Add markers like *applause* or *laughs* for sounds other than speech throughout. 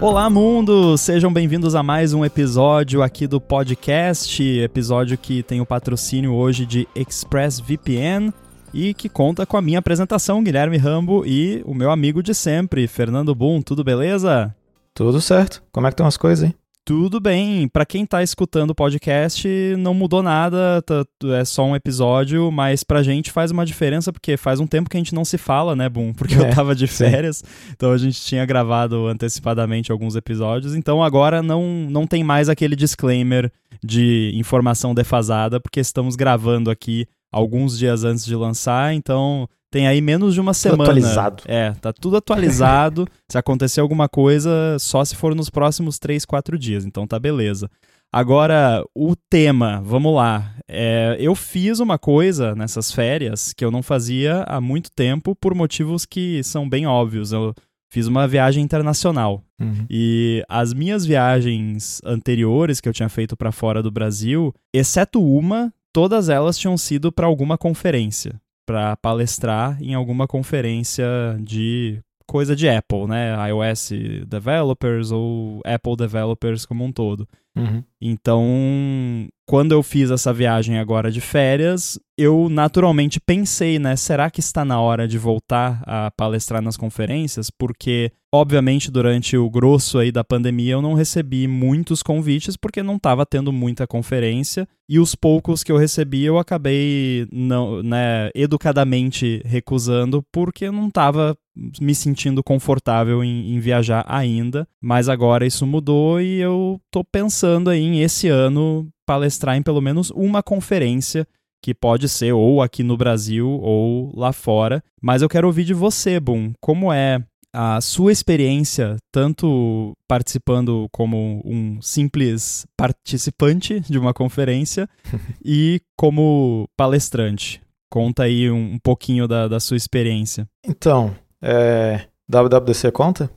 Olá, mundo! Sejam bem-vindos a mais um episódio aqui do podcast, episódio que tem o patrocínio hoje de ExpressVPN e que conta com a minha apresentação, Guilherme Rambo, e o meu amigo de sempre, Fernando Boom. Tudo beleza? Tudo certo. Como é que estão as coisas aí? Tudo bem. Para quem tá escutando o podcast, não mudou nada, tá, é só um episódio, mas pra gente faz uma diferença porque faz um tempo que a gente não se fala, né, Boom? *laughs* Porque é, eu tava de férias, sim. então a gente tinha gravado antecipadamente alguns episódios, então agora não, não tem mais aquele disclaimer de informação defasada, porque estamos gravando aqui alguns dias antes de lançar, então tem aí menos de uma semana. Tudo atualizado. É, tá tudo atualizado. *laughs* se acontecer alguma coisa, só se for nos próximos 3, 4 dias. Então tá beleza. Agora, o tema, vamos lá. É, eu fiz uma coisa nessas férias que eu não fazia há muito tempo por motivos que são bem óbvios. Eu fiz uma viagem internacional. Uhum. E as minhas viagens anteriores que eu tinha feito para fora do Brasil, exceto uma, todas elas tinham sido para alguma conferência para palestrar em alguma conferência de coisa de Apple, né? iOS developers ou Apple developers como um todo. Uhum. Então, quando eu fiz essa viagem agora de férias, eu naturalmente pensei, né? Será que está na hora de voltar a palestrar nas conferências? Porque, obviamente, durante o grosso aí da pandemia, eu não recebi muitos convites porque não estava tendo muita conferência. E os poucos que eu recebi, eu acabei, não, né, educadamente recusando porque eu não estava me sentindo confortável em, em, viajar ainda, mas agora isso mudou e eu tô pensando aí em esse ano palestrar em pelo menos uma conferência que pode ser ou aqui no Brasil ou lá fora, mas eu quero ouvir de você, Boom, como é a sua experiência, tanto participando como um simples participante de uma conferência *laughs* e como palestrante. Conta aí um, um pouquinho da, da sua experiência. Então, é, WWDC conta?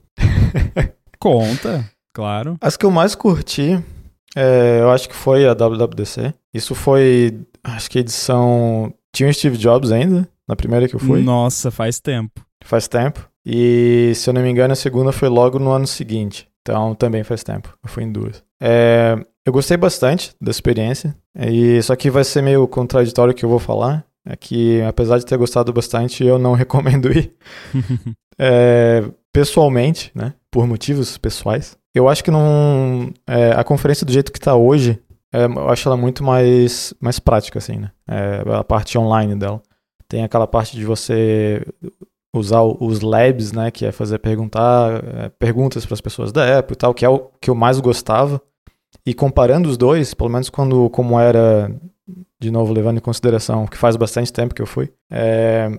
conta, claro. As que eu mais curti, é, eu acho que foi a WWDC. Isso foi, acho que edição. Tinha o Steve Jobs ainda, na primeira que eu fui. Nossa, faz tempo. Faz tempo. E se eu não me engano, a segunda foi logo no ano seguinte. Então também faz tempo. Eu fui em duas. É, eu gostei bastante da experiência. E só que vai ser meio contraditório o que eu vou falar é que, apesar de ter gostado bastante, eu não *laughs* recomendo ir. *laughs* é, pessoalmente, né? Por motivos pessoais. Eu acho que não. É, a conferência do jeito que está hoje, é, eu acho ela muito mais, mais prática, assim, né? É, a parte online dela. Tem aquela parte de você usar os labs, né? Que é fazer perguntar, é, perguntas para as pessoas da Apple e tal, que é o que eu mais gostava. E comparando os dois, pelo menos quando como era de novo, levando em consideração que faz bastante tempo que eu fui, é,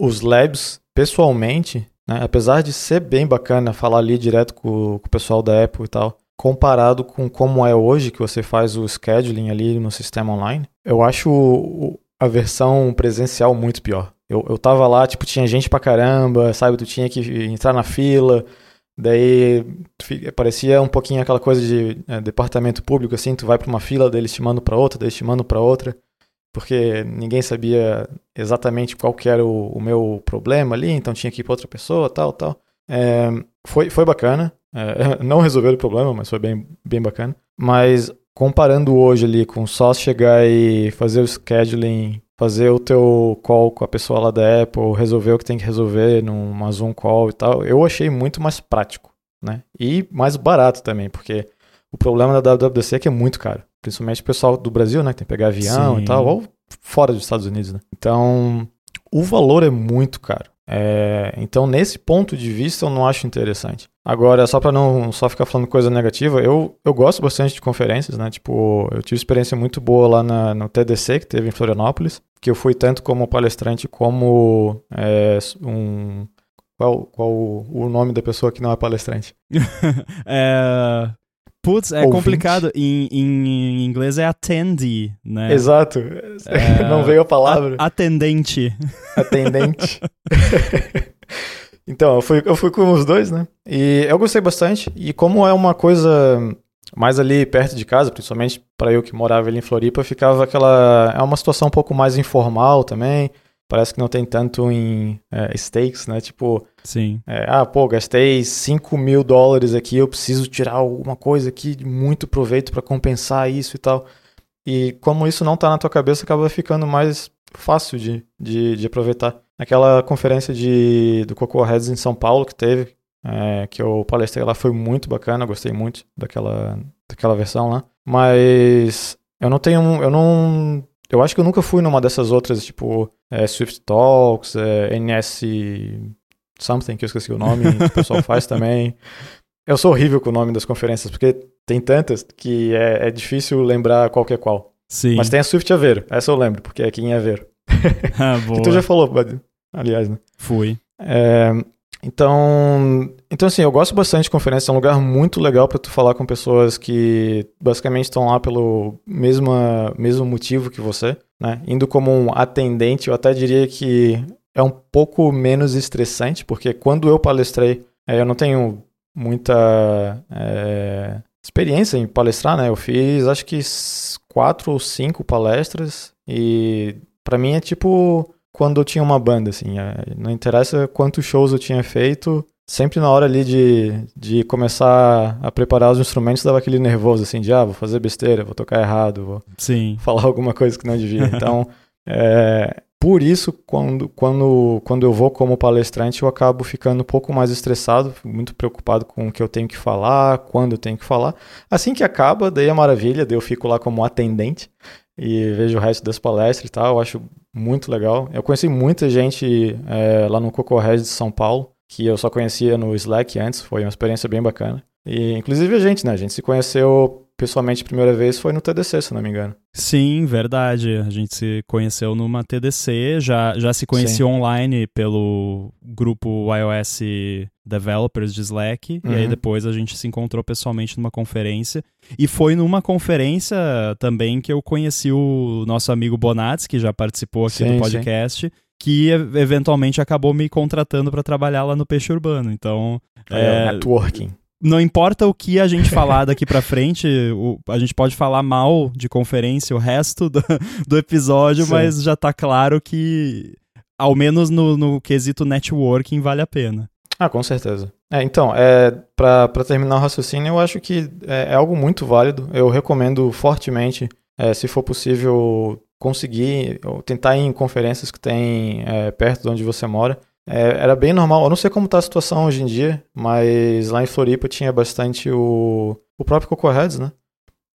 os labs, pessoalmente, né, apesar de ser bem bacana falar ali direto com, com, o pessoal da Apple e tal, comparado com como é hoje que você faz o scheduling ali no sistema online, eu acho a versão presencial muito pior. Eu, eu tava lá, tipo, tinha gente pra caramba, sabe? Tu tinha que entrar na fila, Daí parecia um pouquinho aquela coisa de é, departamento público, assim, tu vai para uma fila, daí eles te mandam para outra, daí eles te mandam para outra, porque ninguém sabia exatamente qual que era o, o meu problema ali, então tinha que ir para outra pessoa, tal, tal. É, foi, foi bacana, é, *laughs* não resolveu o problema, mas foi bem, bem bacana. Mas comparando hoje ali com só chegar e fazer o scheduling fazer o teu call com a pessoa lá da Apple, resolver o que tem que resolver numa Zoom call e tal, eu achei muito mais prático, né? E mais barato também, porque o problema da WWDC é que é muito caro. Principalmente o pessoal do Brasil, né? Que tem que pegar avião Sim. e tal, ou fora dos Estados Unidos, né? Então, o valor é muito caro. É, então, nesse ponto de vista, eu não acho interessante. Agora, só para não só ficar falando coisa negativa, eu, eu gosto bastante de conferências, né? Tipo, eu tive experiência muito boa lá na, no TDC, que teve em Florianópolis, que eu fui tanto como palestrante como é, um. Qual, qual o nome da pessoa que não é palestrante? *laughs* é. Putz, é Ouvinte. complicado. Em, em, inglês é attendee, né? Exato. É... *laughs* Não veio a palavra. A atendente. Atendente. *laughs* então, eu fui, eu fui com os dois, né? E eu gostei bastante. E como é uma coisa mais ali perto de casa, principalmente para eu que morava ali em Floripa, ficava aquela. É uma situação um pouco mais informal também. Parece que não tem tanto em é, stakes, né? Tipo, Sim. É, ah, pô, gastei 5 mil dólares aqui, eu preciso tirar alguma coisa aqui de muito proveito para compensar isso e tal. E como isso não tá na tua cabeça, acaba ficando mais fácil de, de, de aproveitar. Aquela conferência de, do Cocoa Heads em São Paulo que teve, é, que eu palestrei lá, foi muito bacana, gostei muito daquela, daquela versão lá. Mas eu não tenho, eu não eu acho que eu nunca fui numa dessas outras, tipo, é, Swift Talks, é, NS Something, que eu esqueci o nome, que o pessoal faz *laughs* também. Eu sou horrível com o nome das conferências, porque tem tantas que é, é difícil lembrar qual que é qual. Sim. Mas tem a Swift Aveiro, essa eu lembro, porque é aqui em Aveiro. *laughs* ah, boa. que tu já falou, aliás, né? Fui. É, então, então, assim, eu gosto bastante de conferência. É um lugar muito legal para tu falar com pessoas que basicamente estão lá pelo mesma, mesmo motivo que você, né? Indo como um atendente, eu até diria que é um pouco menos estressante, porque quando eu palestrei, é, eu não tenho muita é, experiência em palestrar, né? Eu fiz acho que quatro ou cinco palestras e para mim é tipo quando eu tinha uma banda, assim. É, não interessa quantos shows eu tinha feito, sempre na hora ali de, de começar a preparar os instrumentos, dava aquele nervoso, assim, de, ah, vou fazer besteira, vou tocar errado, vou Sim. falar alguma coisa que não devia. *laughs* Então, é, por isso, quando, quando, quando eu vou como palestrante, eu acabo ficando um pouco mais estressado, muito preocupado com o que eu tenho que falar, quando eu tenho que falar. Assim que acaba, daí é maravilha, daí eu fico lá como atendente e vejo o resto das palestras e tal, eu acho muito legal. Eu conheci muita gente é, lá no Cocorred de São Paulo, que eu só conhecia no Slack antes, foi uma experiência bem bacana. E inclusive a gente, né? A gente se conheceu pessoalmente a primeira vez foi no TDC, se não me engano. Sim, verdade. A gente se conheceu numa TDC, já, já se conhecia Sim. online pelo grupo iOS Developers de Slack, uhum. e aí uhum. depois a gente se encontrou pessoalmente numa conferência. E foi numa conferência também que eu conheci o nosso amigo Bonats, que já participou aqui sim, do podcast. Sim que eventualmente acabou me contratando para trabalhar lá no Peixe Urbano. Então, é, é networking não importa o que a gente falar daqui para frente, o, a gente pode falar mal de conferência o resto do, do episódio, Sim. mas já tá claro que, ao menos no, no quesito networking, vale a pena. Ah, com certeza. É, então, é, para terminar o raciocínio, eu acho que é, é, algo muito válido. Eu recomendo fortemente, é, se for possível, conseguir ou tentar ir em conferências que tem é, perto de onde você mora. É, era bem normal. Eu não sei como está a situação hoje em dia, mas lá em Floripa tinha bastante o, o próprio Cocorheads, né?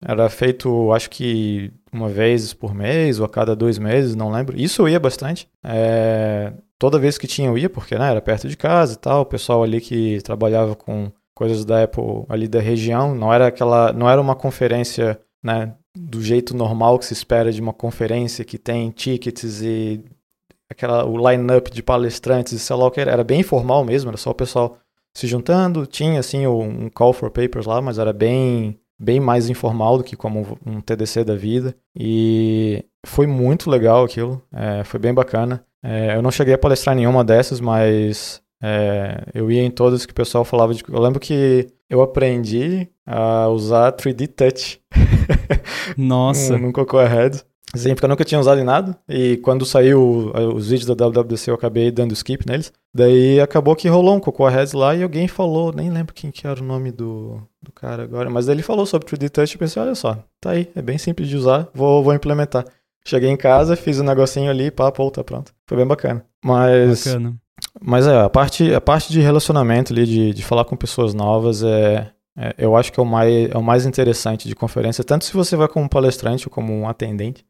Era feito, acho que uma vez por mês ou a cada dois meses, não lembro. Isso eu ia bastante. É, toda vez que tinha eu ia, porque né, era perto de casa e tal. O pessoal ali que trabalhava com coisas da Apple ali da região, não era aquela, não era uma conferência, né, do jeito normal que se espera de uma conferência que tem tickets e aquela, o line-up de palestrantes, sei lá o que era, era bem informal mesmo, era só o pessoal se juntando, tinha assim um call for papers lá, mas era bem bem mais informal do que como um TDC da vida e foi muito legal aquilo, é, foi bem bacana. É, eu não cheguei a palestrar nenhuma dessas, mas é, eu ia em todas que o pessoal falava de. Eu lembro que eu aprendi a usar 3D Touch. *laughs* Nossa. no, no Cocoa Head. Porque eu nunca tinha usado em nada. E quando saiu os vídeos da WWDC, eu acabei dando skip neles. Daí acabou que rolou um Cocoa Heads lá e alguém falou, nem lembro quem que era o nome do, do cara agora, mas ele falou sobre 3D Touch e pensei, olha só, tá aí, é bem simples de usar, vou, vou implementar. Cheguei em casa, fiz um negocinho ali, pá, pô, tá pronto. Foi bem bacana. Mas. Bacana. Mas é, a parte, a parte de relacionamento ali, de, de falar com pessoas novas, é, é, eu acho que é o, mais, é o mais interessante de conferência, tanto se você vai como palestrante ou como um atendente.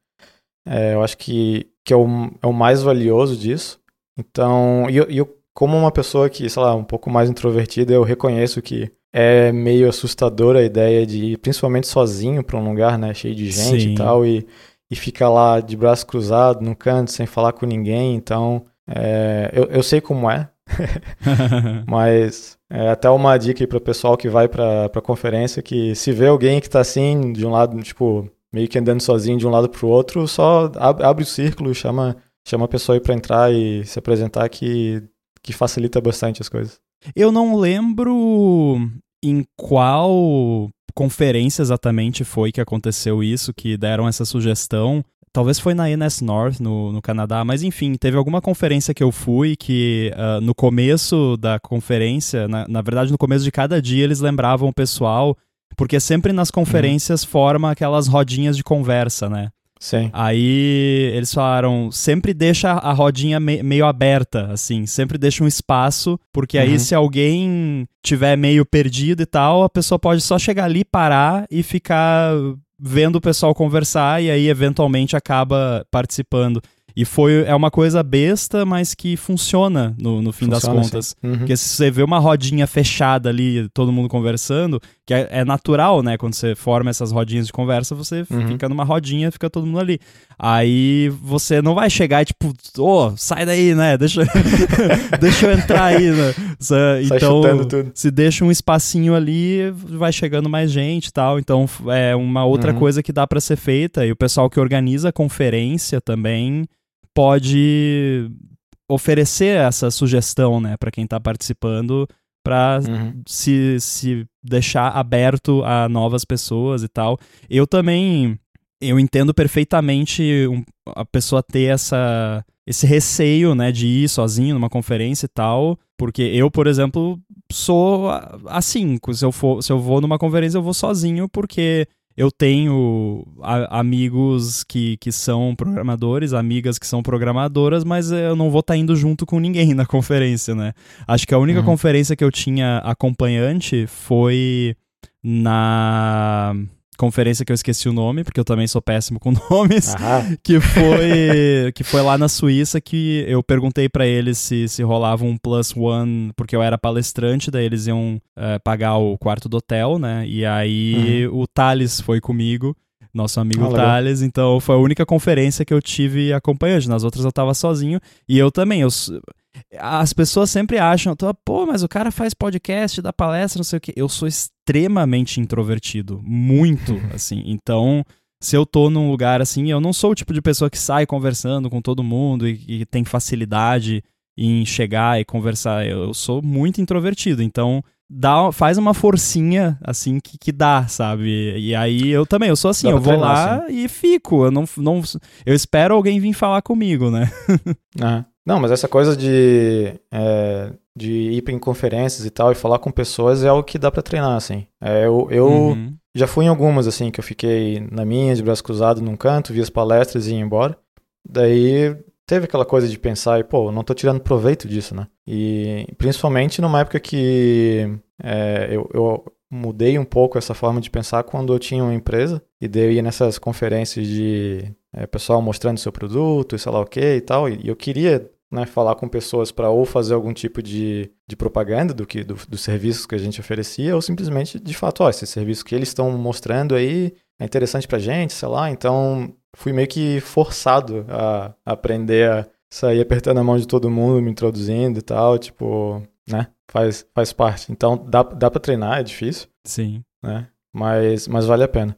É, eu acho que, que é, o, é o mais valioso disso. Então, e eu, eu, como uma pessoa que, sei lá, um pouco mais introvertida, eu reconheço que é meio assustadora a ideia de ir, principalmente sozinho para um lugar, né, cheio de gente Sim. e tal, e, e ficar lá de braço cruzado, no canto, sem falar com ninguém. Então, é, eu, eu sei como é, *laughs* mas é até uma dica aí para o pessoal que vai para a conferência, que se vê alguém que está assim, de um lado, tipo, meio que andando sozinho de um lado para o outro, só abre o círculo, chama, chama a pessoa aí para entrar e se apresentar que, que facilita bastante as coisas. Eu não lembro em qual conferência exatamente foi que aconteceu isso, que deram essa sugestão. talvez foi na NS North, no, no Canadá, mas enfim, teve alguma conferência que eu fui que uh, no começo da conferência, na, na verdade no começo de cada dia, eles lembravam o pessoal, porque sempre nas conferências uhum. forma aquelas rodinhas de conversa, né? Sim. Aí eles falaram, sempre deixa a rodinha me meio aberta, assim, sempre deixa um espaço, porque aí uhum. se alguém tiver meio perdido e tal, a pessoa pode só chegar ali, parar e ficar vendo o pessoal conversar e aí eventualmente acaba participando. E foi, é uma coisa besta, mas que funciona no, no fim funciona, das contas. Uhum. Porque se você vê uma rodinha fechada ali, todo mundo conversando, que é, é, natural, né? Quando você forma essas rodinhas de conversa, você uhum. fica numa rodinha, fica todo mundo ali. Aí você não vai chegar e tipo, ô, oh, sai daí, né? Deixa, *laughs* deixa eu entrar aí, né? Então, se deixa um espacinho ali, vai chegando mais gente e tal. Então, é uma outra uhum. coisa que dá para ser feita. E o pessoal que organiza a conferência também pode oferecer essa sugestão, né, para quem está participando, para uhum. se, se deixar aberto a novas pessoas e tal. Eu também eu entendo perfeitamente um, a pessoa ter essa esse receio, né, de ir sozinho numa conferência e tal, porque eu, por exemplo, sou assim, se eu for, se eu vou numa conferência eu vou sozinho porque eu tenho a, amigos que, que são programadores, amigas que são programadoras, mas eu não vou estar tá indo junto com ninguém na conferência, né? Acho que a única uhum. conferência que eu tinha acompanhante foi na conferência que eu esqueci o nome, porque eu também sou péssimo com *laughs* nomes, que foi que foi lá na Suíça que eu perguntei para eles se, se rolava um plus one, porque eu era palestrante, daí eles iam é, pagar o quarto do hotel, né? E aí uhum. o Thales foi comigo, nosso amigo ah, Thales, então foi a única conferência que eu tive acompanhante, nas outras eu tava sozinho, e eu também, eu as pessoas sempre acham, pô, mas o cara faz podcast, dá palestra, não sei o quê. Eu sou extremamente introvertido, muito, *laughs* assim. Então, se eu tô num lugar assim, eu não sou o tipo de pessoa que sai conversando com todo mundo e, e tem facilidade em chegar e conversar. Eu, sou muito introvertido, então dá, faz uma forcinha assim que, que dá, sabe? E aí eu também, eu sou assim, eu vou lá assim. e fico. Eu não, não eu espero alguém vir falar comigo, né? ah. Não, mas essa coisa de, é, de ir em conferências e tal e falar com pessoas é algo que dá para treinar, assim. É, eu eu uhum. já fui em algumas, assim, que eu fiquei na minha, de braço cruzado num canto, vi as palestras e ia embora. Daí teve aquela coisa de pensar, e, pô, não tô tirando proveito disso, né? E principalmente numa época que é, eu, eu mudei um pouco essa forma de pensar quando eu tinha uma empresa e daí eu ia nessas conferências de é, pessoal mostrando seu produto e sei lá o que e tal, e eu queria né, falar com pessoas para ou fazer algum tipo de, de propaganda do que do, dos serviços que a gente oferecia, ou simplesmente, de fato, ó, esse serviço que eles estão mostrando aí é interessante pra gente, sei lá. Então, fui meio que forçado a, aprender a sair apertando a mão de todo mundo, me introduzindo e tal, tipo, né? Faz, faz parte. Então, dá, dá pra treinar, é difícil. Sim. Né? Mas, mas vale a pena.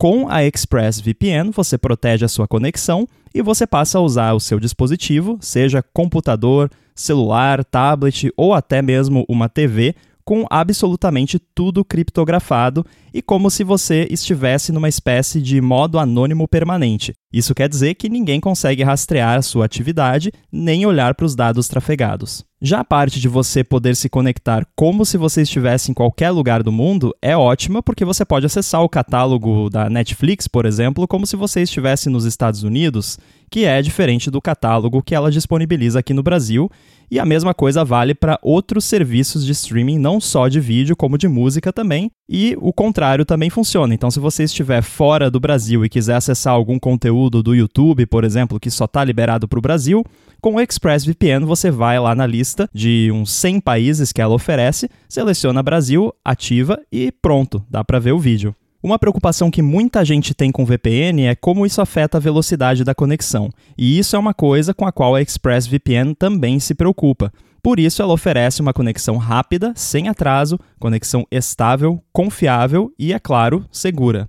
Com a ExpressVPN, você protege a sua conexão e você passa a usar o seu dispositivo, seja computador, celular, tablet ou até mesmo uma TV, com absolutamente tudo criptografado e como se você estivesse numa espécie de modo anônimo permanente. Isso quer dizer que ninguém consegue rastrear a sua atividade nem olhar para os dados trafegados. Já a parte de você poder se conectar como se você estivesse em qualquer lugar do mundo é ótima porque você pode acessar o catálogo da Netflix, por exemplo, como se você estivesse nos Estados Unidos, que é diferente do catálogo que ela disponibiliza aqui no Brasil. E a mesma coisa vale para outros serviços de streaming, não só de vídeo, como de música também. E o contrário também funciona. Então, se você estiver fora do Brasil e quiser acessar algum conteúdo do YouTube, por exemplo, que só está liberado para o Brasil, com o ExpressVPN você vai lá na lista de uns 100 países que ela oferece, seleciona Brasil, ativa e pronto, dá para ver o vídeo. Uma preocupação que muita gente tem com VPN é como isso afeta a velocidade da conexão, e isso é uma coisa com a qual a ExpressVPN também se preocupa. Por isso, ela oferece uma conexão rápida, sem atraso, conexão estável, confiável e, é claro, segura.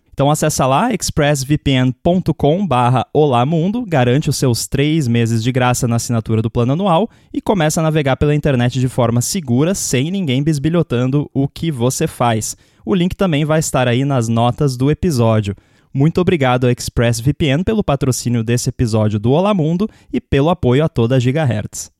Então acessa lá expressvpn.com barra Olamundo, garante os seus três meses de graça na assinatura do plano anual e começa a navegar pela internet de forma segura, sem ninguém bisbilhotando o que você faz. O link também vai estar aí nas notas do episódio. Muito obrigado ao ExpressVPN pelo patrocínio desse episódio do Olá Mundo e pelo apoio a toda a Gigahertz.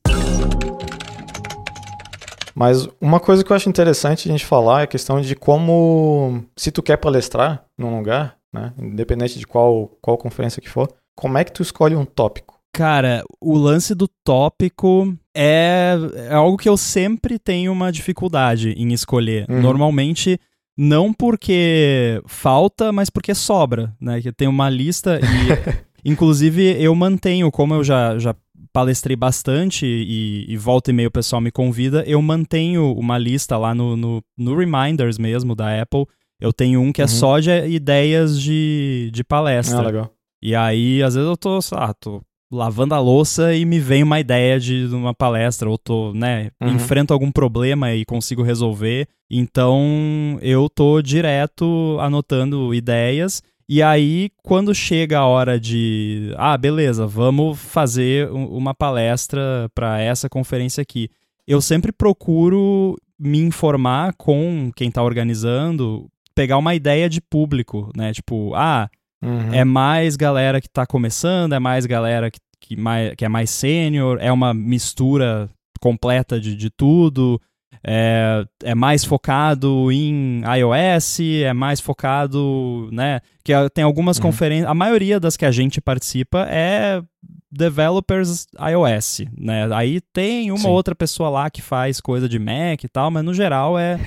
Mas uma coisa que eu acho interessante a gente falar é a questão de como, se tu quer palestrar num lugar, né, independente de qual, qual conferência que for, como é que tu escolhe um tópico? Cara, o lance do tópico é, é algo que eu sempre tenho uma dificuldade em escolher. Uhum. Normalmente, não porque falta, mas porque sobra, né? Que tem uma lista e, *laughs* inclusive, eu mantenho, como eu já, já palestrei bastante e, e volta e meio o pessoal me convida, eu mantenho uma lista lá no, no, no Reminders mesmo da Apple. Eu tenho um que é uhum. só de ideias de, de palestra. Ah, legal. E aí, às vezes eu tô, tô lavando a louça e me vem uma ideia de uma palestra, ou tô, né, uhum. enfrento algum problema e consigo resolver. Então, eu tô direto anotando ideias e aí, quando chega a hora de, ah, beleza, vamos fazer uma palestra para essa conferência aqui, eu sempre procuro me informar com quem está organizando, pegar uma ideia de público, né? Tipo, ah, uhum. é mais galera que está começando, é mais galera que, que, mais, que é mais sênior, é uma mistura completa de, de tudo é, é mais focado em iOS, é mais focado, né? Que tem algumas uhum. conferências, a maioria das que a gente participa é developers iOS, né? Aí tem uma Sim. outra pessoa lá que faz coisa de Mac e tal, mas no geral é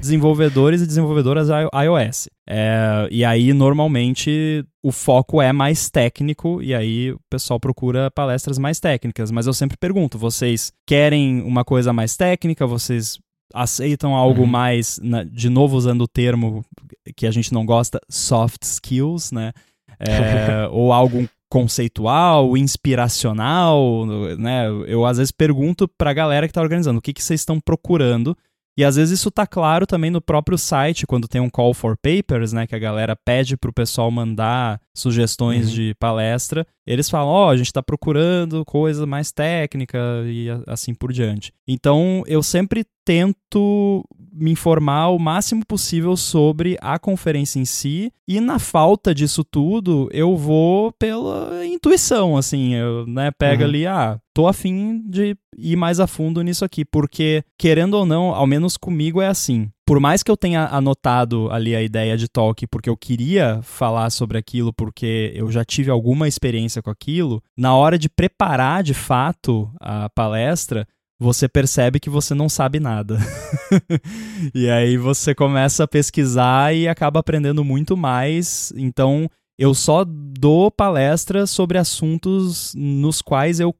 desenvolvedores e desenvolvedoras iOS. É, e aí normalmente o foco é mais técnico e aí o pessoal procura palestras mais técnicas. Mas eu sempre pergunto, vocês querem uma coisa mais técnica? Vocês aceitam algo uhum. mais, de novo usando o termo que a gente não gosta, soft skills, né? É, *laughs* ou algo conceitual, inspiracional, né? Eu às vezes pergunto para a galera que está organizando o que, que vocês estão procurando. E às vezes isso tá claro também no próprio site, quando tem um call for papers, né, que a galera pede pro pessoal mandar sugestões uhum. de palestra. Eles falam, ó, oh, a gente tá procurando coisa mais técnica e assim por diante. Então, eu sempre tento me informar o máximo possível sobre a conferência em si. E na falta disso tudo eu vou pela intuição assim. Eu né pega uhum. ali ah tô afim de ir mais a fundo nisso aqui. Porque querendo ou não ao menos comigo é assim. Por mais que eu tenha anotado ali a ideia de talk porque eu queria falar sobre aquilo porque eu já tive alguma experiência com aquilo, na hora de preparar de fato a palestra, você percebe que você não sabe nada. *laughs* e aí você começa a pesquisar e acaba aprendendo muito mais. Então, eu só dou palestra sobre assuntos nos quais eu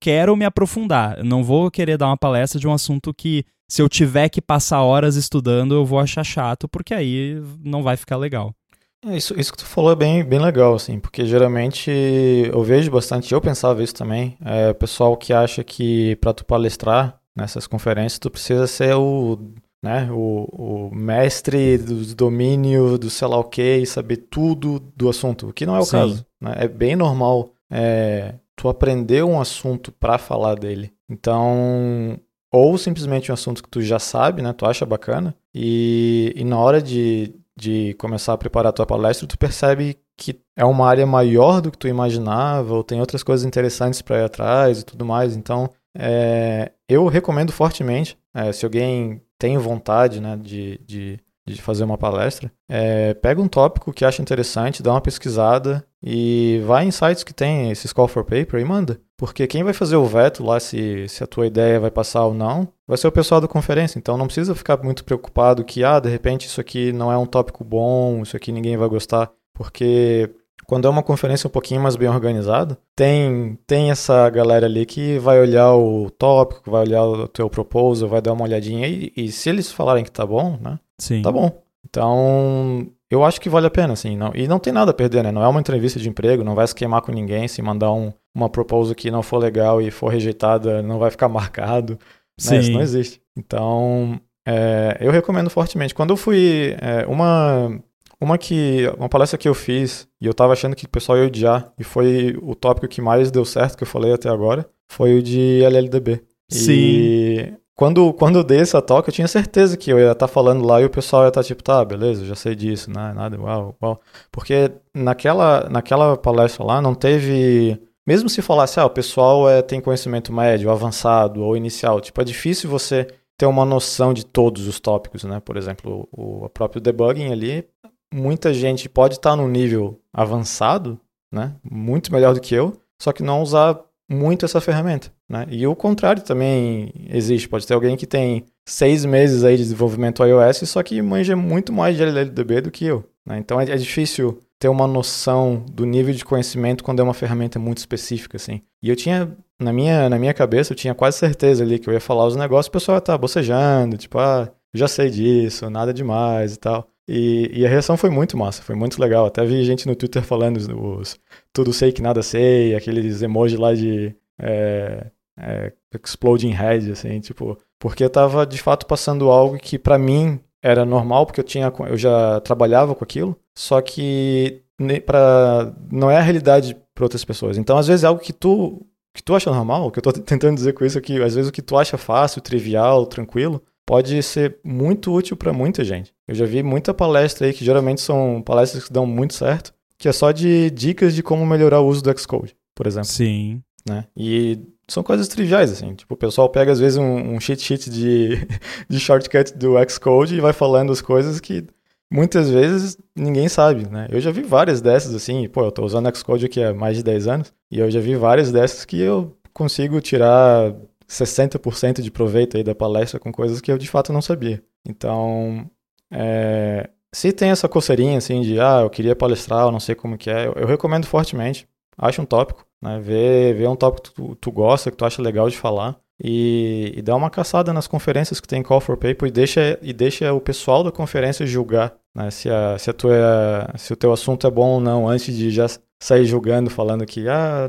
quero me aprofundar. Não vou querer dar uma palestra de um assunto que, se eu tiver que passar horas estudando, eu vou achar chato, porque aí não vai ficar legal. É, isso, isso que tu falou é bem, bem legal, assim, porque geralmente eu vejo bastante, eu pensava isso também, é, pessoal que acha que para tu palestrar nessas conferências tu precisa ser o, né, o, o mestre do domínio do sei lá o que e saber tudo do assunto, o que não é o Sim. caso. Né? É bem normal é, tu aprender um assunto para falar dele. Então, ou simplesmente um assunto que tu já sabe, né, tu acha bacana, e, e na hora de, de começar a preparar a tua palestra, tu percebe que é uma área maior do que tu imaginava, ou tem outras coisas interessantes para ir atrás e tudo mais. Então, é, eu recomendo fortemente, é, se alguém tem vontade né, de, de, de fazer uma palestra, é, pega um tópico que acha interessante, dá uma pesquisada e vai em sites que tem esses call for paper e manda. Porque quem vai fazer o veto lá, se, se a tua ideia vai passar ou não, vai ser o pessoal da conferência. Então não precisa ficar muito preocupado que, ah, de repente isso aqui não é um tópico bom, isso aqui ninguém vai gostar. Porque quando é uma conferência um pouquinho mais bem organizada, tem, tem essa galera ali que vai olhar o tópico, vai olhar o teu proposal, vai dar uma olhadinha e, e se eles falarem que tá bom, né? Sim. Tá bom. Então, eu acho que vale a pena, assim. Não, e não tem nada a perder, né? Não é uma entrevista de emprego, não vai se queimar com ninguém. Se mandar um, uma proposal que não for legal e for rejeitada, não vai ficar *laughs* marcado. Sim. Né? Isso não existe. Então, é, eu recomendo fortemente. Quando eu fui. É, uma, uma que. Uma palestra que eu fiz e eu tava achando que o pessoal ia odiar, e foi o tópico que mais deu certo que eu falei até agora, foi o de LLDB. Sim. E quando, quando eu dei essa talk, eu tinha certeza que eu ia estar tá falando lá e o pessoal ia estar tá tipo, tá, beleza, já sei disso, né? Nada, uau, uau. Porque naquela, naquela palestra lá não teve. Mesmo se falasse, ah, o pessoal é, tem conhecimento médio, avançado ou inicial, tipo, é difícil você ter uma noção de todos os tópicos, né? Por exemplo, o, o próprio debugging ali, muita gente pode estar tá no nível avançado, né? Muito melhor do que eu, só que não usar muito essa ferramenta. Né? E o contrário também existe. Pode ter alguém que tem seis meses aí de desenvolvimento iOS, só que manja muito mais de LLDB do que eu. Né? Então é, é, difícil ter uma noção do nível de conhecimento quando é uma ferramenta muito específica, assim. E eu tinha, na minha, na minha cabeça, eu tinha quase certeza ali que eu ia falar os negócios, o pessoal estar bocejando, tipo, ah, já sei disso, nada demais e tal. E, e, a reação foi muito massa, foi muito legal. Até vi gente no Twitter falando os, tudo sei que nada sei, aqueles emojis lá de é, é, exploding head, assim, tipo, porque eu tava de fato passando algo que para mim era normal, porque eu tinha, eu já trabalhava com aquilo, só que para não é a realidade para outras pessoas. Então, às vezes é algo que tu que tu acha normal, o que eu tô *laughs* tentando dizer com isso aqui, às vezes o que tu acha fácil, trivial, tranquilo, pode ser muito útil para muita gente. Eu já vi muita palestra aí que geralmente são palestras que dão muito certo, que é só de dicas de como melhorar o uso do Xcode, por exemplo. Sim. Né? E são coisas triviais, assim. Tipo, o pessoal pega, às vezes, um, um cheat sheet de, *laughs* de shortcut do Xcode e vai falando as coisas que muitas vezes ninguém sabe, né? Eu já vi várias dessas, assim. Pô, eu tô usando Xcode aqui há mais de 10 anos e eu já vi várias dessas que eu consigo tirar 60% de proveito aí da palestra com coisas que eu de fato não sabia. Então, é, se tem essa coceirinha assim de, ah, eu queria palestrar, eu não sei como que é, eu, eu recomendo fortemente. Acha um tópico, né? Vê, vê um tópico que tu, tu gosta, que tu acha legal de falar. E, e, dá uma caçada nas conferências que tem call for paper e deixa, e deixa o pessoal da conferência julgar né, se, a, se, a tua, se o teu assunto é bom ou não, antes de já sair julgando, falando que ah,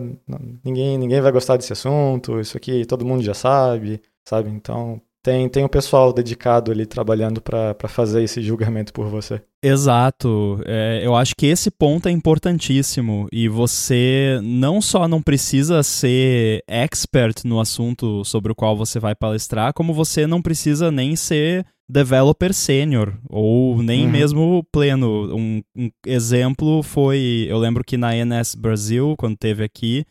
ninguém, ninguém vai gostar desse assunto, isso aqui todo mundo já sabe, sabe? Então tem, tem o pessoal dedicado ali trabalhando para fazer esse julgamento por você. Exato. É, eu acho que esse ponto é importantíssimo e você não só não precisa ser expert no assunto sobre o qual você vai palestrar, como você não precisa nem ser developer sênior ou nem uhum. mesmo pleno. Um, um, exemplo foi, eu lembro que na ENS Brasil, quando teve aqui,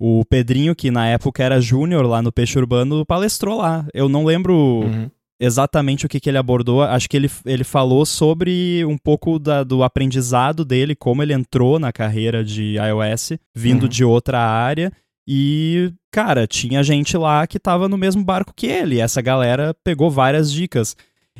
o Pedrinho, que na época era júnior lá no Peixe Urbano, palestrou lá. Eu não lembro uhum. exatamente o que, que ele abordou, acho que ele, ele falou sobre um pouco da, do aprendizado dele, como ele entrou na carreira de iOS, vindo uhum. de outra área. E, cara, tinha gente lá que tava no mesmo barco que ele. Essa galera pegou várias dicas.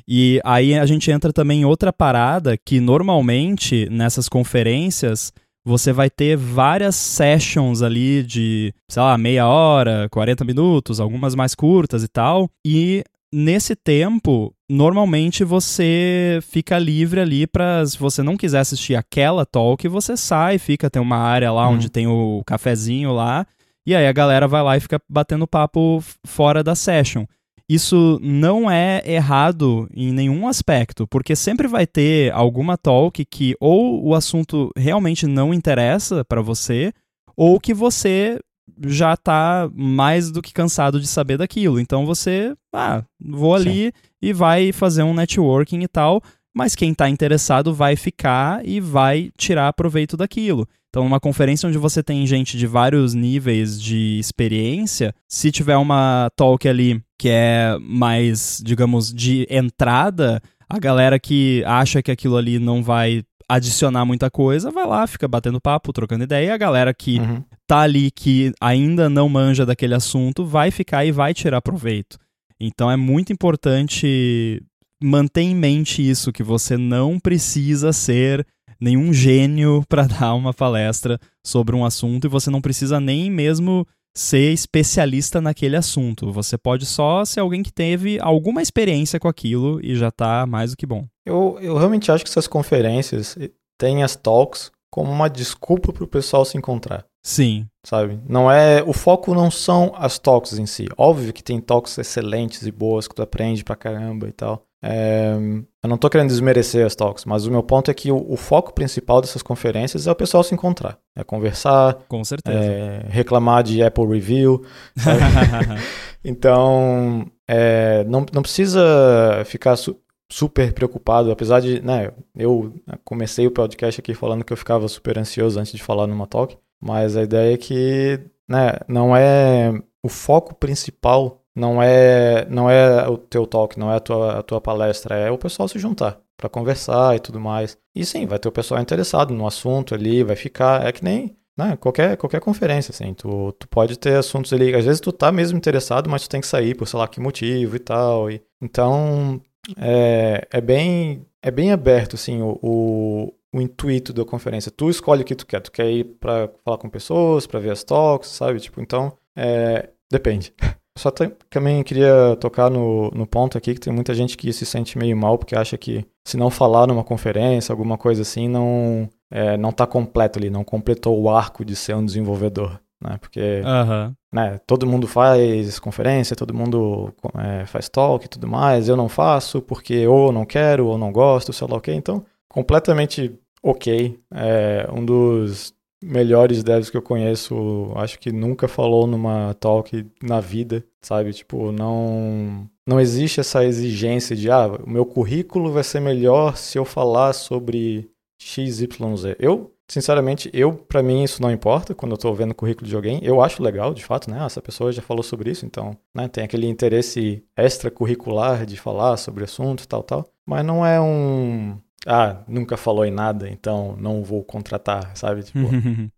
E aí a gente entra também em outra parada que normalmente nessas conferências você vai ter várias sessions ali de, sei lá, meia hora, 40 minutos, algumas mais curtas e tal. E nesse tempo, normalmente você fica livre ali para se você não quiser assistir aquela talk, você sai, fica, tem uma área lá uhum. onde tem o cafezinho lá, e aí a galera vai lá e fica batendo papo fora da session isso não é errado em nenhum aspecto, porque sempre vai ter alguma talk que ou o assunto realmente não interessa para você, ou que você já tá mais do que cansado de saber daquilo. Então você, ah, vou ali Sim. e vai fazer um networking e tal, mas quem tá interessado vai ficar e vai tirar proveito daquilo. Então, numa conferência onde você tem gente de vários níveis de experiência, se tiver uma talk ali que é mais, digamos, de entrada, A galera que acha que aquilo ali não vai adicionar muita coisa, vai lá, fica batendo papo, trocando ideia. E a galera que uhum. tá ali, que ainda não manja daquele assunto, vai ficar e vai tirar proveito. Então é muito importante manter em mente isso, que você não precisa ser nenhum gênio *laughs* para dar uma palestra sobre um assunto e você não precisa nem mesmo ser especialista naquele assunto. Você pode só ser alguém que teve alguma experiência com aquilo e já tá mais do que bom. Eu, eu realmente acho que essas conferências têm as talks como uma desculpa para o pessoal se encontrar. Sim. Sabe? Não é, o foco não são as talks em si. Óbvio que tem talks excelentes e boas que tu aprende pra caramba e tal. É, eu não tô querendo desmerecer as talks, mas o meu ponto é que o, o, foco principal dessas conferências é o pessoal se encontrar, é conversar, com certeza, é, reclamar de Apple Review. *laughs* então, é, não, não precisa ficar su super preocupado, apesar de, né, eu comecei o podcast aqui falando que eu ficava super ansioso antes de falar numa talk, mas a ideia é que, né, não é o foco principal não é não é o teu talk, não é a tua, a tua palestra, é o pessoal se juntar para conversar e tudo mais. E sim, vai ter o pessoal interessado no assunto ali, vai ficar, é que nem né, qualquer, qualquer conferência, assim, tu, tu pode ter assuntos ali, às vezes tu tá mesmo interessado, mas tu tem que sair por sei lá que motivo e tal, e, então é, é bem é bem aberto, assim, o, o, o intuito da conferência, tu escolhe o que tu quer, tu quer ir para falar com pessoas, para ver as talks, sabe, tipo, então, é, depende. *laughs* Só também queria tocar no, no ponto aqui que tem muita gente que se sente meio mal porque acha que se não falar numa conferência, alguma coisa assim, não é, não está completo ali, não completou o arco de ser um desenvolvedor, né? Porque uhum. né, todo mundo faz conferência, todo mundo é, faz talk e tudo mais, eu não faço porque ou não quero ou não gosto, sei lá o que, então completamente ok. É um dos melhores devs que eu conheço, acho que nunca falou numa talk na vida, sabe? Tipo, não não existe essa exigência de ah, o meu currículo vai ser melhor se eu falar sobre XYZ. Eu, sinceramente, eu para mim isso não importa quando eu tô vendo o currículo de alguém. Eu acho legal, de fato, né? Ah, essa pessoa já falou sobre isso, então, né, tem aquele interesse extracurricular de falar sobre assunto, tal, tal. Mas não é um ah, nunca falou em nada, então não vou contratar, sabe? Tipo,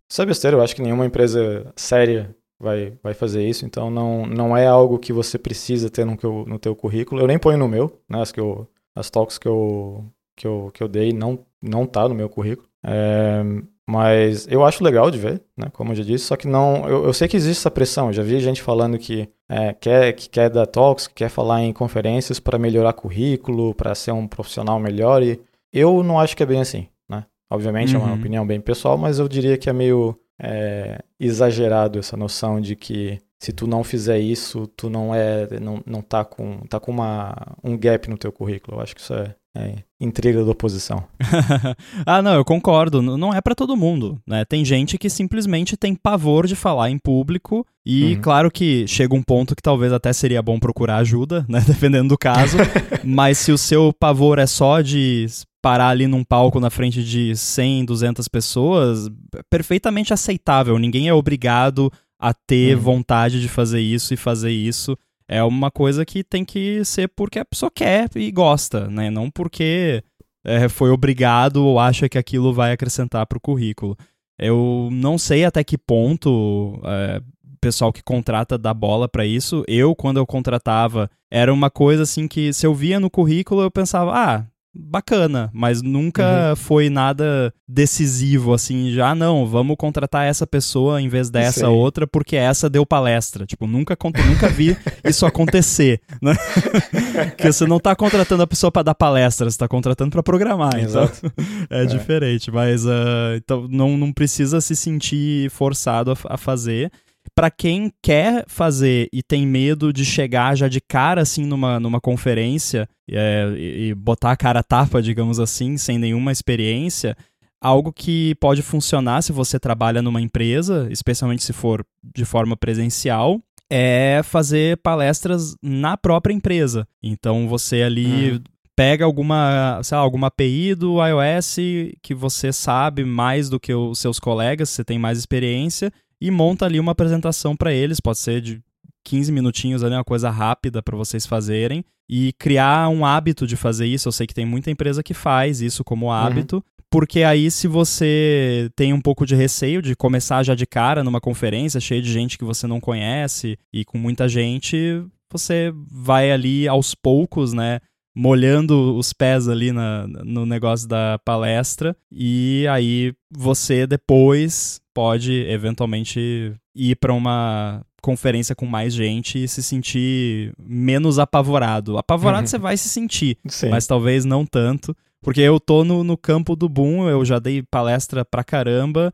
isso é besteira, eu acho que nenhuma empresa séria vai, vai fazer isso, então não, não é algo que você precisa ter no, teu, no teu currículo. Eu nem ponho no meu, né? As, que eu, as talks que eu, que eu, que eu dei não, não tá no meu currículo. É, mas eu acho legal de ver, né? Como eu já disse, só que não. Eu, eu sei que existe essa pressão. Eu já vi gente falando que é, quer, que quer dar talks, que quer falar em conferências para melhorar currículo, para ser um profissional melhor. E eu não acho que é bem assim, né? Obviamente uhum. é uma uhum. opinião bem pessoal, mas eu diria que é meio é, exagerado essa noção de que se tu não fizer isso, tu não é, não, não tá com, tá com uma, um gap no teu currículo. Eu acho que isso é, é intriga da oposição. *laughs* ah, não, eu concordo. Não é para todo mundo, né? Tem gente que simplesmente tem pavor de falar em público e uhum. claro que chega um ponto que talvez até seria bom procurar ajuda, *laughs* né? Dependendo do caso. *laughs* mas se o seu pavor é só de parar ali num palco na frente de 100, 200 pessoas, perfeitamente aceitável. Ninguém é obrigado a ter uhum. vontade de fazer isso e fazer isso. É uma coisa que tem que ser porque a pessoa quer e gosta, né? Não porque é, foi obrigado ou acha que aquilo vai acrescentar para o currículo. Eu não sei até que ponto é, pessoal que contrata dá bola para isso. Eu, quando eu contratava, era uma coisa assim que se eu via no currículo, eu pensava, ah, bacana, mas nunca uhum. foi nada decisivo assim, já não, vamos contratar essa pessoa em vez dessa outra porque essa deu palestra. Tipo, nunca nunca vi *laughs* isso acontecer, né? *laughs* Porque você não está contratando a pessoa para dar palestra, você tá contratando para programar, então *laughs* é, é, diferente, mas uh, então não, não precisa se sentir forçado a, a fazer para quem quer fazer e tem medo de chegar já de cara assim numa, numa conferência é, e, botar a cara a tapa, digamos assim, sem nenhuma experiência, algo que pode funcionar se você trabalha numa empresa, especialmente se for de forma presencial, é fazer palestras na própria empresa. Então você ali hum. pega alguma, sei lá, alguma API do iOS que você sabe mais do que os seus colegas, você tem mais experiência e monta ali uma apresentação para eles, pode ser de 15 minutinhos ali, uma coisa rápida para vocês fazerem e criar um hábito de fazer isso. Eu sei que tem muita empresa que faz isso como uhum. hábito, uhum. porque aí se você tem um pouco de receio de começar já de cara numa conferência cheia de gente que você não conhece e com muita gente, você vai ali aos poucos, né? molhando os pés ali na, no negócio da palestra e aí você depois pode eventualmente ir para uma conferência com mais gente e se sentir menos apavorado. Apavorado você vai se sentir, Sim. mas talvez não tanto. Porque eu tô no, no campo do boom, eu já dei palestra pra caramba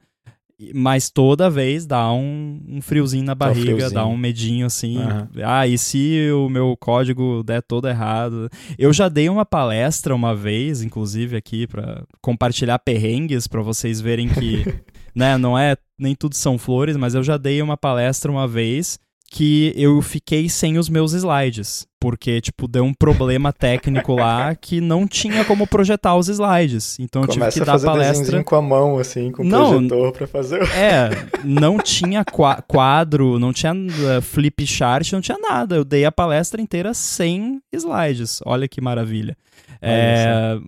mas toda vez dá um, um friozinho na barriga, dá, um friozinho. dá um medinho assim. Uhum. Ah, e se o meu código der todo errado? Eu já dei uma palestra uma vez, inclusive aqui, para compartilhar perrengues, para vocês verem que, *laughs* né, não é nem tudo são flores, mas eu já dei uma palestra uma vez que eu fiquei sem os meus slides. Porque, tipo, deu um problema técnico lá *laughs* que não tinha como projetar os slides. Então Começa eu tive que dar palestra. com a mão, assim, com o não, projetor pra fazer. *laughs* É, não tinha quadro, não tinha uh, flip chart, não tinha nada. Eu dei a palestra inteira sem slides. Olha que maravilha. É,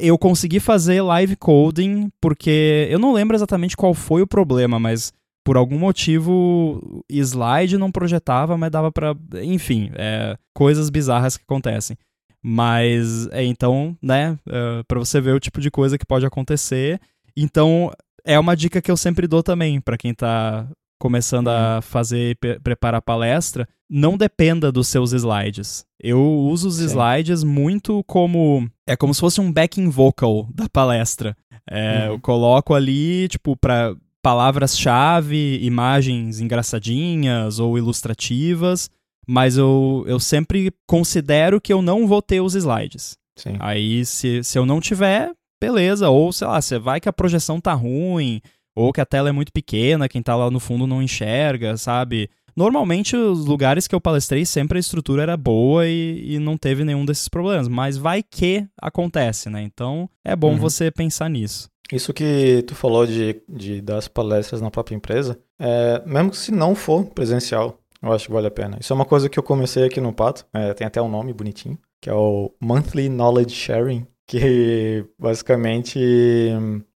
eu consegui fazer live coding porque eu não lembro exatamente qual foi o problema, mas por algum motivo, slide não projetava, mas dava para, enfim, é, coisas bizarras que acontecem. Mas é, então, né, é, para você ver o tipo de coisa que pode acontecer. Então, é uma dica que eu sempre dou também para quem tá começando a uhum. fazer preparar palestra, não dependa dos seus slides. Eu uso os Sim. slides muito como é como se fosse um backing vocal da palestra. É, uhum. Eu coloco ali, tipo, para palavras-chave, imagens engraçadinhas ou ilustrativas, mas eu, eu sempre considero que eu não vou ter os slides. Sim. Aí, se, se eu não tiver, beleza. Ou, sei lá, você vai que a projeção tá ruim, ou que a tela é muito pequena, quem tá lá no fundo não enxerga, sabe? Normalmente, os lugares que eu palestrei, sempre a estrutura era boa e, e não teve nenhum desses problemas. Mas vai que acontece, né? Então, é bom uhum. você pensar nisso. Isso que tu falou de, de dar as palestras na própria empresa, é, mesmo se não for presencial, eu acho que vale a pena. Isso é uma coisa que eu comecei aqui no Pato, é, tem até um nome bonitinho, que é o Monthly Knowledge Sharing, que basicamente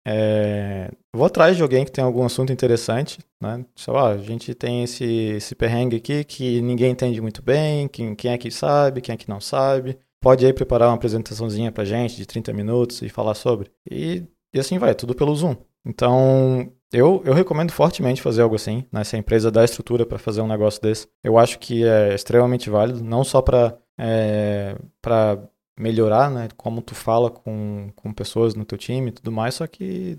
é, vou atrás de alguém que tem algum assunto interessante, né? Sei a gente tem esse, esse perrengue aqui que ninguém entende muito bem, quem, quem é que sabe, quem é que não sabe. Pode aí preparar uma apresentaçãozinha pra gente de 30 minutos e falar sobre. E e assim vai, tudo pelo Zoom. Então, eu, eu recomendo fortemente fazer algo assim, né? Se a empresa dá estrutura para fazer um negócio desse, eu acho que é extremamente válido, não só para é, para melhorar, né? Como tu fala com, com pessoas no teu time e tudo mais, só que...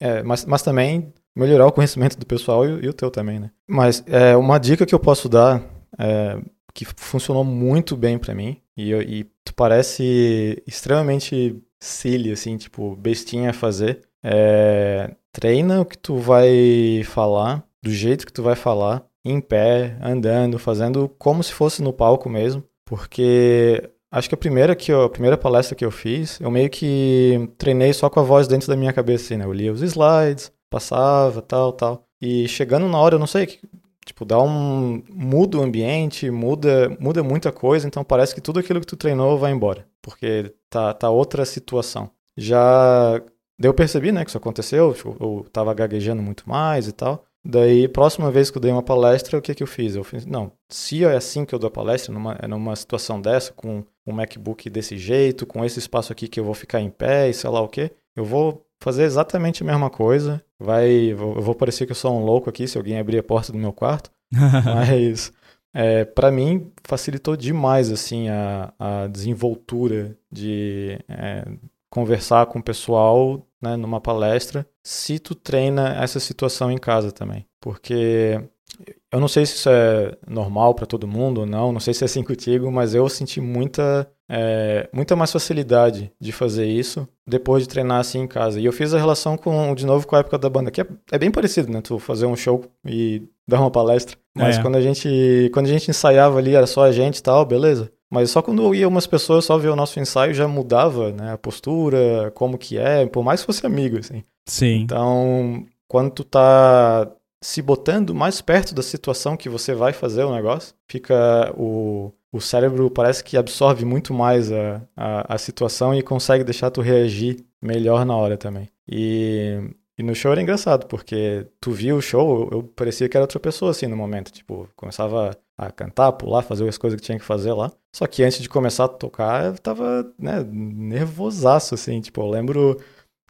É, mas, mas também melhorar o conhecimento do pessoal e, e o teu também, né? Mas é, uma dica que eu posso dar, é, que funcionou muito bem para mim, e, e tu parece extremamente silly, assim, tipo, bestinha a fazer. É, treina o que tu vai falar, do jeito que tu vai falar, em pé, andando, fazendo como se fosse no palco mesmo. Porque acho que a primeira, que eu, a primeira palestra que eu fiz, eu meio que treinei só com a voz dentro da minha cabeça, assim, né? Eu lia os slides, passava, tal, tal. E chegando na hora, eu não sei, tipo, dá um muda o ambiente, muda, muda muita coisa, então parece que tudo aquilo que tu treinou vai embora, porque tá, tá outra situação. Já eu percebi, né, que isso aconteceu, tipo, eu tava gaguejando muito mais e tal. Daí, próxima vez que eu dei uma palestra, o que que eu fiz? Eu fiz, não, se é assim que eu dou a palestra, numa, é numa situação dessa, com um MacBook desse jeito, com esse espaço aqui que eu vou ficar em pé e sei lá o que, eu vou fazer exatamente a mesma coisa. Vai, eu vou parecer que eu sou um louco aqui se alguém abrir a porta do meu quarto, *laughs* mas é, para mim facilitou demais assim a, a desenvoltura de é, conversar com o pessoal né, numa palestra, se tu treina essa situação em casa também, porque eu não sei se isso é normal para todo mundo ou não, não sei se é assim *laughs* contigo, mas eu senti muita é, muita mais facilidade de fazer isso depois de treinar assim em casa. E eu fiz a relação com, de novo com a época da banda, que é, é bem parecido, né? Tu fazer um show e dar uma palestra. Mas é. quando, a gente, quando a gente ensaiava ali, era só a gente e tal, beleza. Mas só quando ia umas pessoas só ver o nosso ensaio já mudava, né? A postura, como que é, por mais que fosse amigo, assim. Sim. Então, quando tu tá se botando mais perto da situação que você vai fazer o negócio, fica o, o cérebro parece que absorve muito mais a, a, a situação e consegue deixar tu reagir melhor na hora também. E, e no show era engraçado, porque tu via o show, eu, eu parecia que era outra pessoa assim no momento. Tipo, começava a cantar, pular, fazer as coisas que tinha que fazer lá. Só que antes de começar a tocar, eu tava, né, nervosaço, assim. Tipo, eu lembro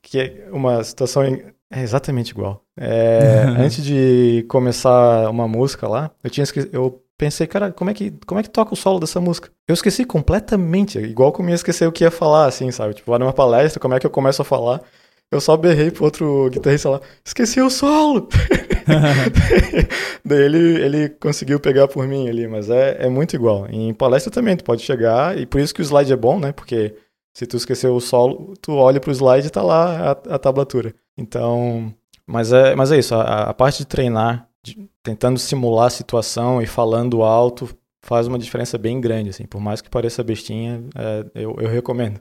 que uma situação é exatamente igual. É, *laughs* antes de começar uma música lá, eu tinha eu pensei, cara, como é que como é que toca o solo dessa música? Eu esqueci completamente, igual como ia esquecer o que ia falar, assim, sabe? Tipo, lá numa palestra, como é que eu começo a falar? Eu só berrei pro outro guitarrista lá, esqueci o solo! *laughs* Daí ele, ele conseguiu pegar por mim ali, mas é, é muito igual. Em palestra também, tu pode chegar, e por isso que o slide é bom, né? Porque se tu esqueceu o solo, tu olha pro slide e tá lá a, a tablatura. Então, mas é, mas é isso, a, a parte de treinar, de, tentando simular a situação e falando alto, faz uma diferença bem grande, assim. Por mais que pareça bestinha, é, eu, eu recomendo.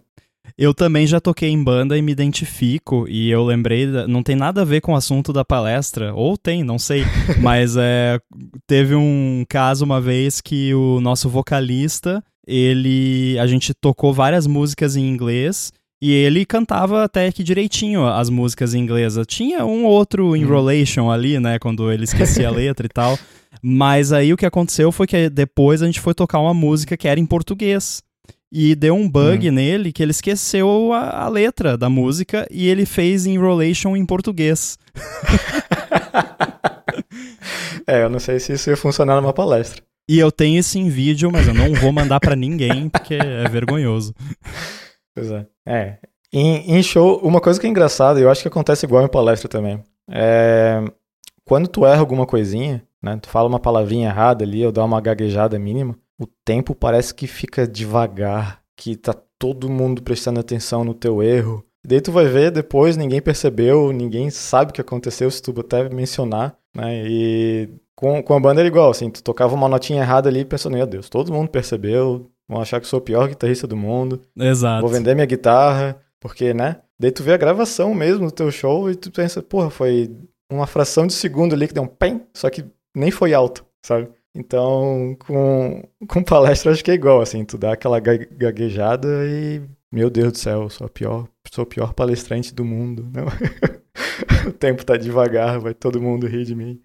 Eu também já toquei em banda e me identifico, e eu lembrei, não tem nada a ver com o assunto da palestra, ou tem, não sei, *laughs* mas é, teve um caso uma vez que o nosso vocalista, ele, a gente tocou várias músicas em inglês, e ele cantava até que direitinho as músicas em inglês. Tinha um outro enrolation hum. ali, né, quando ele esquecia a letra e tal, mas aí o que aconteceu foi que depois a gente foi tocar uma música que era em português e deu um bug uhum. nele que ele esqueceu a, a, letra da música e ele fez Enrolation em português. *laughs* é, eu não sei se isso ia funcionar numa palestra. E eu tenho isso em vídeo, mas eu não vou mandar para ninguém porque é vergonhoso. *laughs* Pois é. É. Em, em, show, uma coisa que é engraçada, eu acho que acontece igual em palestra também. É, quando tu erra alguma coisinha, né? Tu fala uma palavrinha errada ali, ou dá uma gaguejada mínima, o tempo parece que fica devagar, que tá todo mundo prestando atenção no teu erro. E daí tu vai ver depois, ninguém percebeu, ninguém sabe o que aconteceu, se tu até mencionar, né? E com, com a banda era igual, assim, tu tocava uma notinha errada ali pensando, meu Deus, todo mundo percebeu, vão achar que sou o pior guitarrista do mundo. Exato. Vou vender minha guitarra, porque, né? Daí tu vê a gravação mesmo do teu show e tu pensa, porra, foi uma fração de segundo ali que deu um pem, só que nem foi alto, sabe? Então, com, com palestra acho que é igual, assim, tu dá aquela gaguejada e, meu Deus do céu, sou, a pior, sou o pior palestrante do mundo. Não? *laughs* o tempo tá devagar, vai todo mundo rir de mim.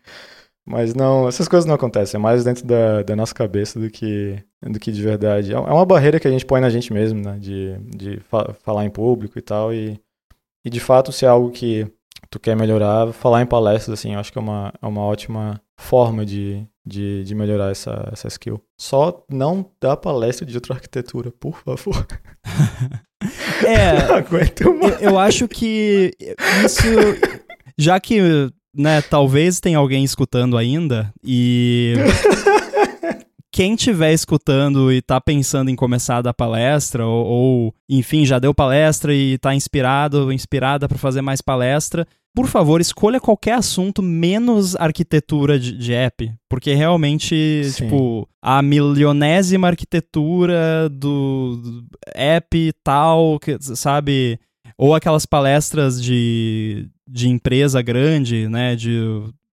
Mas não, essas coisas não acontecem, é mais dentro da, da nossa cabeça do que, do que de verdade. É, é uma barreira que a gente põe na gente mesmo, né? De, de fa falar em público e tal. E, e de fato, se é algo que tu quer melhorar, falar em palestras, assim, eu acho que é uma, é uma ótima forma de, de, de melhorar essa, essa skill. Só não dá palestra de outra arquitetura, por favor. é, *laughs* eu, eu acho que isso, já que, né, talvez tenha alguém escutando ainda e *laughs* quem estiver escutando e tá pensando em começar a dar palestra, ou, ou enfim, já deu palestra e tá inspirado, inspirada para fazer mais palestra, por favor, escolha qualquer assunto menos arquitetura de, de app, porque realmente, Sim. tipo, a milionésima arquitetura do, do app tal, que, sabe? Ou aquelas palestras de, de empresa grande, né? De,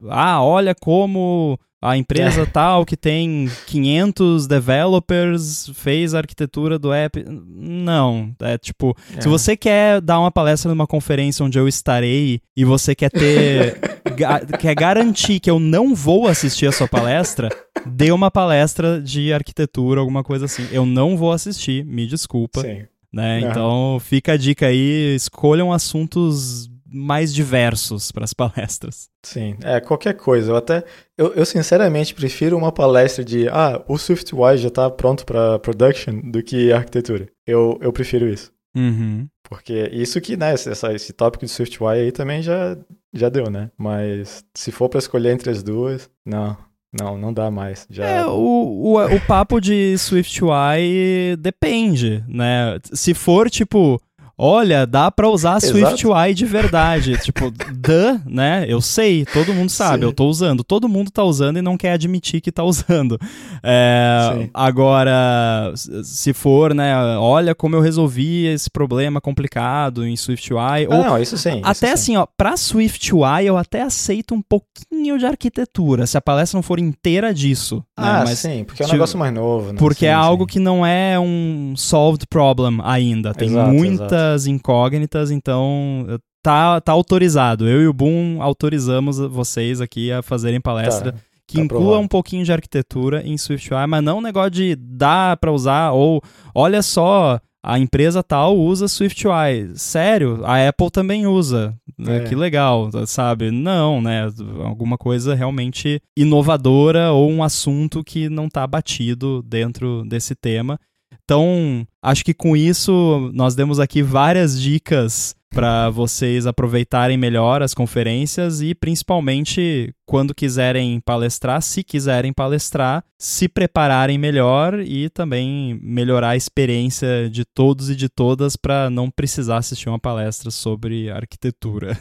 ah, olha como a empresa é. tal que tem 500 developers fez a arquitetura do app. Não, é tipo, é. se você quer dar uma palestra numa conferência onde eu estarei e você quer ter *laughs* ga quer garantir que eu não vou assistir a sua palestra, dê uma palestra de arquitetura, alguma coisa assim. Eu não vou assistir, me desculpa. Sim. Né? Então, fica a dica aí, escolham assuntos mais diversos para as *laughs* palestras. Sim, é, qualquer coisa. Eu até, eu, eu sinceramente prefiro uma palestra de, ah, o SwiftUI já está pronto para production do que arquitetura. Eu, eu prefiro isso. Uhum. Porque isso que, né, essa, esse tópico de SwiftUI aí também já, já deu, né? Mas se for para escolher entre as duas, não, não, não dá mais. Já... É, o, o, o papo de SwiftUI depende, né? Se for, tipo, olha, dá para usar SwiftUI de verdade. *laughs* tipo, duh, né? Eu sei, todo mundo sabe, Sim. eu tô usando. Todo mundo tá usando e não quer admitir que tá usando. É, agora, se for, né, olha como eu resolvi esse problema complicado em SwiftUI. Ah, ou, não, isso sim. Até isso assim, sim. ó, pra SwiftUI eu até aceito um pouquinho de arquitetura, se a palestra não for inteira disso. Né? Ah, Mas, sim, porque é um tipo, negócio mais novo. Né? Porque sim, é algo sim. que não é um solved problem ainda. Tem Exato, exato. Incógnitas, então tá, tá autorizado. Eu e o Boom autorizamos vocês aqui a fazerem palestra. Tá, que tá inclua um pouquinho de arquitetura em SwiftUI, mas não um negócio de dar para usar ou olha só, a empresa tal usa SwiftUI. Sério, a Apple também usa. É. Que legal, sabe? Não, né? Alguma coisa realmente inovadora ou um assunto que não está batido dentro desse tema. Então, acho que com isso nós demos aqui várias dicas para vocês aproveitarem melhor as conferências e principalmente quando quiserem palestrar, se quiserem palestrar, se prepararem melhor e também melhorar a experiência de todos e de todas para não precisar assistir uma palestra sobre arquitetura.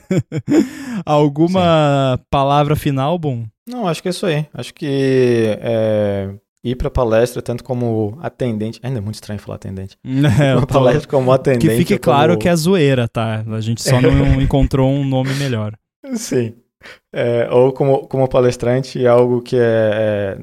*laughs* Alguma palavra final, Bom? Não, acho que é isso aí. Acho que é, ir para palestra, tanto como atendente. Ainda é muito estranho falar atendente. *laughs* É, tô- palestra como atendente. Que fique ou claro como- que é zoeira, tá? A gente só não encontrou um nome melhor. *laughs* Sim. É, ou como, como palestrante, é algo que é, é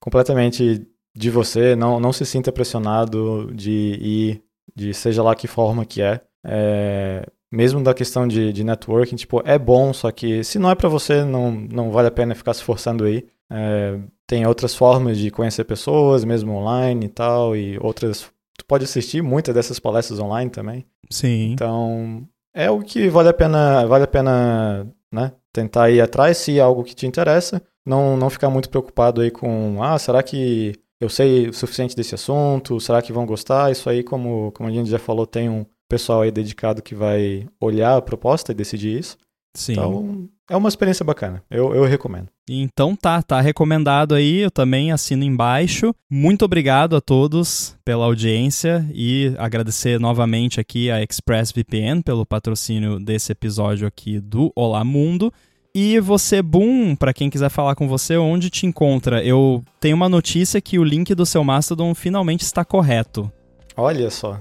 completamente de você, não, não se sinta pressionado de ir, de seja lá que forma que é. É, mesmo da questão de, de networking, tipo, é bom, só que se não é pra você, não, não vale a pena ficar se forçando aí. É, tem outras formas de conhecer pessoas, mesmo online e tal, e outras. Tu pode assistir muitas dessas palestras online também. Sim. Então, é o que vale a pena, vale a pena, né, tentar ir atrás se é algo que te interessa, não não ficar muito preocupado aí com, ah, será que eu sei o suficiente desse assunto? Será que vão gostar? Isso aí, como como a gente já falou, tem um pessoal aí dedicado que vai olhar a proposta e decidir isso. Sim. Então, é uma experiência bacana. Eu, eu recomendo. Então tá, tá recomendado aí, eu também assino embaixo. Muito obrigado a todos pela audiência e agradecer novamente aqui a ExpressVPN pelo patrocínio desse episódio aqui do Olá Mundo. E você, Boom, para quem quiser falar com você, onde te encontra? Eu tenho uma notícia que o link do seu Mastodon finalmente está correto. Olha só.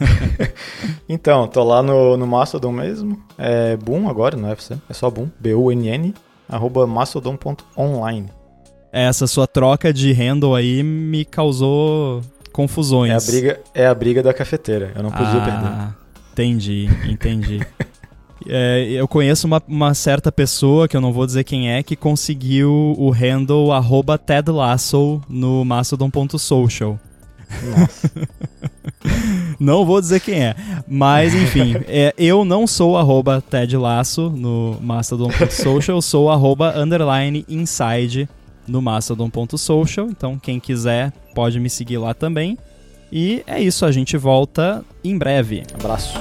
*laughs* então, tô lá no, no Mastodon mesmo. É Boom agora, não é FC. É só Boom. B-U-N-N. Arroba mastodon.online. Essa sua troca de handle aí me causou confusões. É a briga, é a briga da cafeteira. Eu não podia perder. ah, Entendi, entendi. *laughs* É, eu conheço uma, uma certa pessoa, que eu não vou dizer quem é, que conseguiu o handle arroba Ted Lasso no mastodon.social. Nossa. Não vou dizer quem é. Mas, enfim, *laughs* é, eu não sou arroba Ted Lasso no mastodon.social, eu sou arroba underline inside no mastodon.social. Então, quem quiser pode me seguir lá também. E é isso, a gente volta em breve. Abraço.